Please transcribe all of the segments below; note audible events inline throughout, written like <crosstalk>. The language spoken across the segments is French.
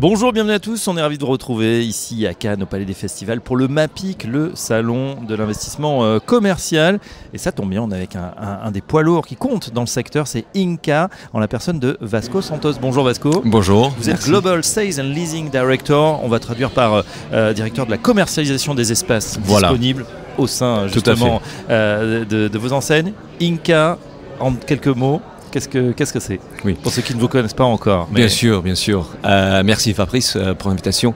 Bonjour, bienvenue à tous. On est ravis de vous retrouver ici à Cannes, au Palais des Festivals, pour le MAPIC, le salon de l'investissement euh, commercial. Et ça tombe bien, on est avec un, des poids lourds qui compte dans le secteur, c'est Inca, en la personne de Vasco Santos. Bonjour Vasco. Bonjour. Vous êtes Global Sales and Leasing Director. On va traduire par euh, euh, directeur de la commercialisation des espaces disponibles au sein justement de, de vos enseignes. Inca, en quelques mots, Qu'est-ce que qu'est-ce que c'est Oui. Pour ceux qui ne vous connaissent pas encore. Bien sûr, bien sûr. Euh, merci Fabrice euh, pour l'invitation.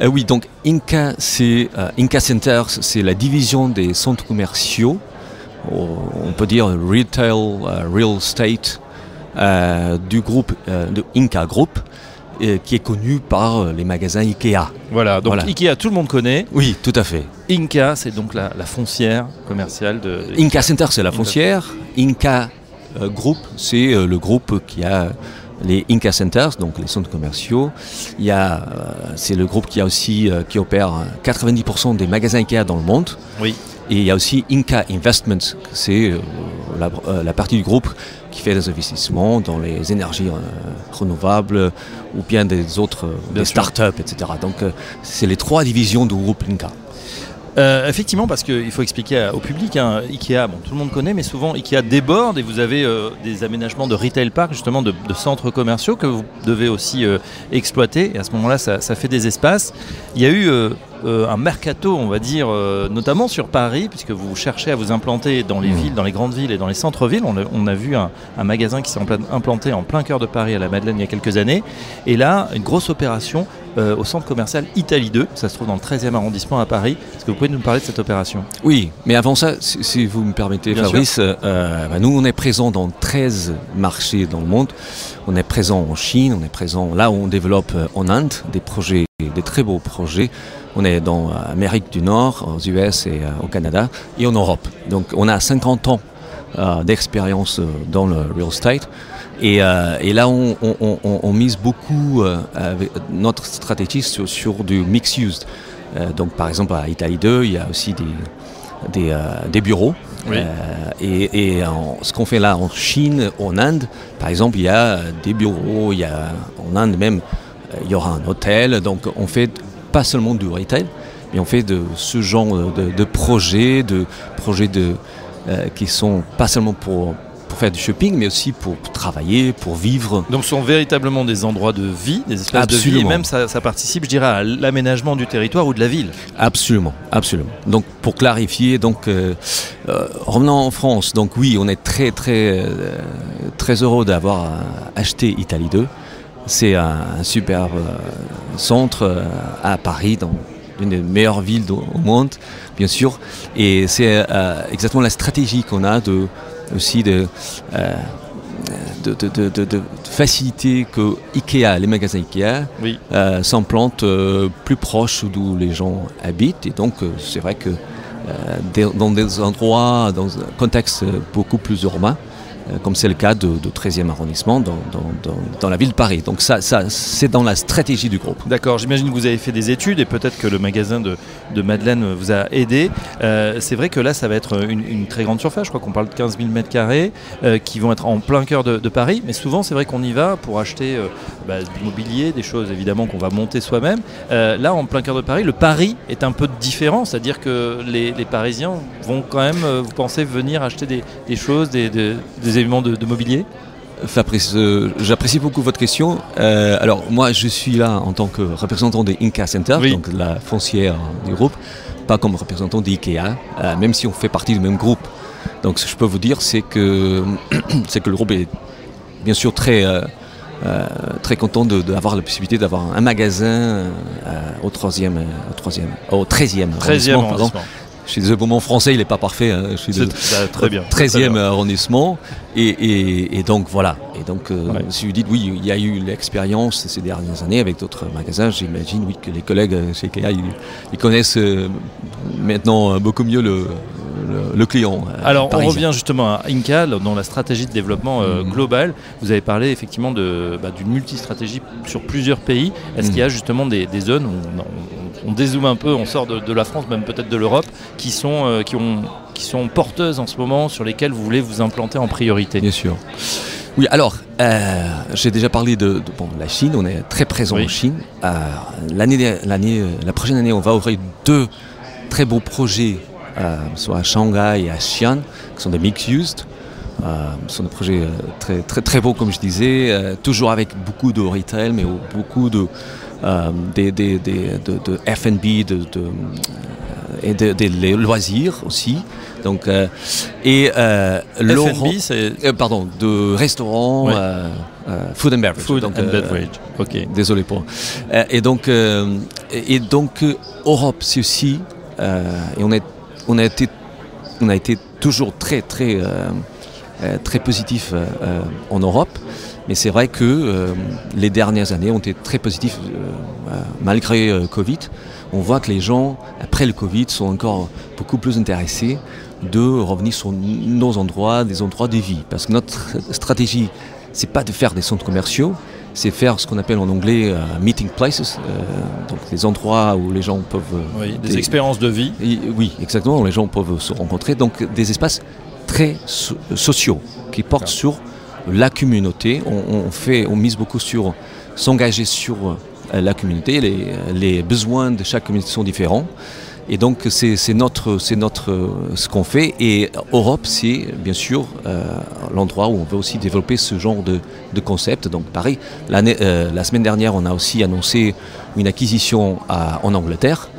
Euh, oui, donc Inca, c'est Inca Centers, c'est la division des centres commerciaux. On peut dire retail, real estate du groupe de Inca Group qui est connu par les magasins Ikea. Voilà, donc Ikea, tout le monde connaît. Oui, tout à fait. Inca, c'est donc la, foncière commerciale de... Inca Center, c'est la foncière. Inca groupe, c'est euh, le groupe qui a les Inca Centers, donc les centres commerciaux. Il y a, euh, c'est le groupe qui a aussi qui opère 90% des magasins Ikea dans le monde. Oui. Et il y a aussi Inca Investments, c'est la, partie du groupe qui fait des investissements dans les énergies renouvelables ou bien des autres des startups, etc. Donc c'est les trois divisions du groupe Inca. Euh, effectivement, parce qu'il faut expliquer au public, hein, Ikea, bon, tout le monde connaît, mais souvent Ikea déborde et vous avez euh, des aménagements de retail park, justement de, centres commerciaux que vous devez aussi euh, exploiter. Et à ce moment-là, ça, fait des espaces. Il y a eu un mercato, on va dire, notamment sur Paris, puisque vous cherchez à vous implanter dans les mmh. villes, dans les grandes villes et dans les centres-villes. On, a vu un, un magasin qui s'est implanté en plein cœur de Paris à la Madeleine il y a quelques années. Et là, une grosse opération euh, au centre commercial Italie 2. Ça se trouve dans le 13e arrondissement à Paris. Est-ce que vous pouvez nous parler de cette opération? Oui, mais avant ça, si, vous me permettez, Fabrice, euh, bah, nous on est présent dans 13 marchés dans le monde. On est présent en Chine, on est présent là où on développe euh, en Inde des projets, des très beaux projets. On est dans l'Amérique du Nord, aux US et au Canada et en Europe. Donc on a 50 ans d'expérience dans le real estate. Euh, et, là, on, mise beaucoup euh, notre stratégie sur, du mixed use. Euh, donc, par exemple, à Italie 2, il y a aussi des, des, bureaux. et, ce qu'on fait là en Chine, en Inde, par exemple, il y a des bureaux, il y a, en Inde même, il y aura un hôtel. Donc, on fait pas seulement du retail, mais on fait de ce genre de, projets, de projets de, qui sont pas seulement pour faire du shopping, mais aussi pour travailler, pour vivre. Donc ce sont véritablement des endroits de vie, des espaces de vie, et même ça, participe, je dirais, à l'aménagement du territoire ou de la ville. Absolument, absolument. Donc pour clarifier, donc euh, euh, revenant en France, donc oui, on est très très euh, très heureux d'avoir acheté Italie 2. C'est un, super centre à Paris, dans une des meilleures villes au monde, bien sûr. Et c'est exactement la stratégie qu'on a de aussi de, euh, de, de, de, faciliter que Ikea, les magasins Ikea, euh, s'implantent euh, plus proches d'où les gens habitent. Et donc, c'est vrai que dans des endroits, dans un contexte beaucoup plus urbain, comme c'est le cas de, 13e arrondissement dans, la ville de Paris. Donc ça, c'est dans la stratégie du groupe. D'accord, j'imagine que vous avez fait des études et peut-être que le magasin de, Madeleine vous a aidé. Euh, c'est vrai que là, ça va être une, très grande surface, je crois qu'on parle de 15 000 m2 qui vont être en plein cœur de, Paris, mais souvent c'est vrai qu'on y va pour acheter euh, bah, du mobilier, des choses évidemment qu'on va monter soi-même. là, en plein cœur de Paris, le Paris est un peu différent, c'est-à-dire que les, Parisiens vont quand même, vous pensez, venir acheter des, choses, des éléments de, mobilier Fabrice, euh, j'apprécie beaucoup votre question. Euh, alors moi, je suis là en tant que représentant de Inca Center, donc la foncière du groupe, pas comme représentant d'IKEA, euh, même si on fait partie du même groupe. Donc ce que je peux vous dire, c'est que, <clears throat> c'est que le groupe est bien sûr très, très content d'avoir la possibilité d'avoir un magasin au troisième, au troisième, au 13e, 13e arrondissement. Je suis désolé pour mon français, il n'est pas parfait. Hein. Je suis de, très bien. 13e arrondissement. Et, donc voilà. Et donc, euh, si vous dites, oui, il y a eu l'expérience ces dernières années avec d'autres magasins, j'imagine oui, que les collègues chez Ikea, ils, connaissent euh, maintenant beaucoup mieux le, le, client. Euh, Alors, on revient justement à Inca, dans la stratégie de développement mm. global. Vous avez parlé effectivement bah, d'une multistratégie sur plusieurs pays. Est-ce mm. qu'il y a justement des, zones où on on dézoome un peu, on sort de, la France, même peut-être de l'Europe, qui sont, qui, ont, qui sont porteuses en ce moment, sur lesquelles vous voulez vous implanter en priorité Bien sûr. Oui, alors, euh, j'ai déjà parlé de, bon, la Chine, on est très présent en Chine. Euh, l'année, l'année, euh, la prochaine année, on va ouvrir deux très beaux projets, soit à Shanghai et à Xi'an, qui sont des mixed-used. ce sont des projets très, très, très beaux, comme je disais, toujours avec beaucoup de retail, mais beaucoup de, des, des, de, de F&B, de, et des loisirs aussi. Donc, euh, et euh, euh, pardon, de restaurants, food and beverage. Food and beverage. Ok. Désolé pour. et donc, et donc Europe, c'est aussi, et on a, on a été, on a été toujours très très très positif en Europe. Mais c'est vrai que les dernières années ont été très positives malgré Covid. On voit que les gens, après le Covid, sont encore beaucoup plus intéressés de revenir sur nos endroits, des endroits de vie. Parce que notre stratégie, c'est pas de faire des centres commerciaux, c'est faire ce qu'on appelle en anglais euh, meeting places, euh, donc des endroits où les gens peuvent... Euh, oui, des, expériences de vie. oui, exactement, où les gens peuvent se rencontrer. Donc des espaces très sociaux qui portent sur la communauté. On, fait, on mise beaucoup sur s'engager sur la communauté. Les, besoins de chaque communauté sont différents. Et donc c'est notre, notre ce qu'on fait. Et Europe, c'est bien sûr euh, l'endroit où on veut aussi développer ce genre de, concept. Donc euh, la semaine dernière, on a aussi annoncé une acquisition en Angleterre.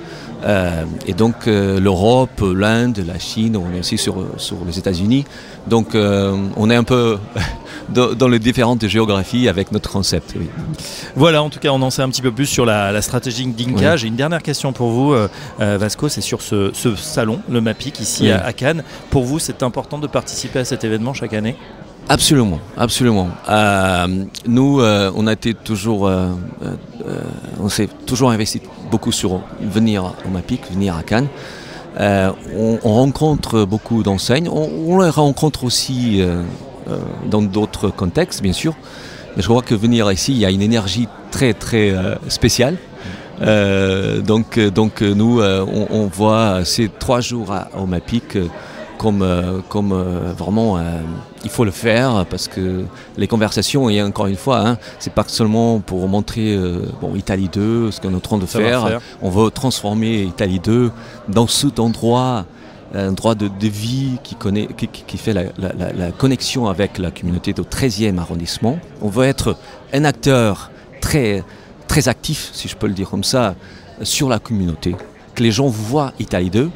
Euh, et donc l'Europe, l'Inde, la Chine, on est aussi sur, sur les États-Unis. Donc on est un peu <laughs> dans, les différentes géographies avec notre concept. Voilà, en tout cas, on en sait un petit peu plus sur la, stratégie d'Inca. J'ai une dernière question pour vous, euh, euh, Vasco, c'est sur ce, salon, le MAPIC, ici à, Cannes. Pour vous, c'est important de participer à cet événement chaque année? Absolument, absolument. Euh, nous, on a été toujours, on s'est toujours investi beaucoup sur venir au MAPIC, venir à Cannes. On, rencontre beaucoup d'enseignes. On, on, les rencontre aussi euh, dans d'autres contextes, bien sûr. Mais je crois que venir ici, il y a une énergie très très euh, spéciale. Euh, donc, donc nous, on, voit ces trois jours à, au MAPIC comme, comme vraiment il faut le faire parce que les conversations, et encore une fois, hein, c'est pas seulement pour montrer bon, Italie 2, ce qu'on est en train de faire. faire. On veut transformer Italie 2 dans cet endroit un droit de, vie qui, connaît, qui, fait la, connexion avec la communauté du 13e arrondissement. On veut être un acteur très, très actif, si je peux le dire comme ça, sur la communauté. Que les gens voient Italie 2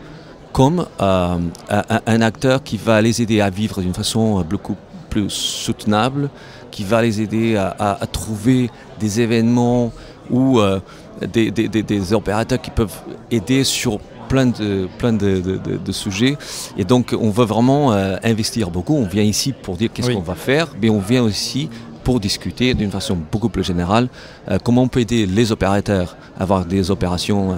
comme euh, un, acteur qui va les aider à vivre d'une façon beaucoup plus soutenable, qui va les aider à, trouver des événements ou euh, des, des, opérateurs qui peuvent aider sur plein de, plein de, sujets. Et donc, on veut vraiment euh, investir beaucoup. On vient ici pour dire qu'est-ce qu'on va faire, mais on vient aussi pour discuter d'une façon beaucoup plus générale euh, comment on peut aider les opérateurs à avoir des opérations euh,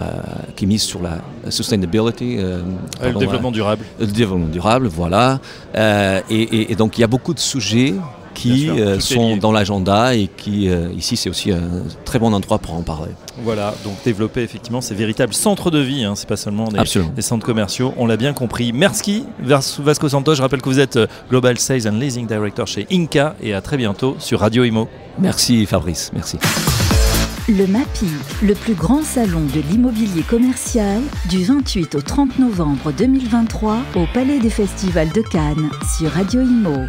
qui misent sur la sustainability. le développement durable. Le développement durable, voilà. et, donc il y a beaucoup de sujets qui euh, sont dans l'agenda et qui, euh, ici, c'est aussi un très bon endroit pour en parler. Voilà, donc développer effectivement ces véritables centres de vie, hein, c'est pas seulement des, centres commerciaux, on l'a bien compris. Merci Vasco Santos, je rappelle que vous êtes euh, Global Sales and Leasing Director chez Inca et à très bientôt sur Radio Imo. Merci Fabrice, merci. Le MAPI, le plus grand salon de l'immobilier commercial, du 28 au 30 novembre 2023 au Palais des Festivals de Cannes sur Radio Imo.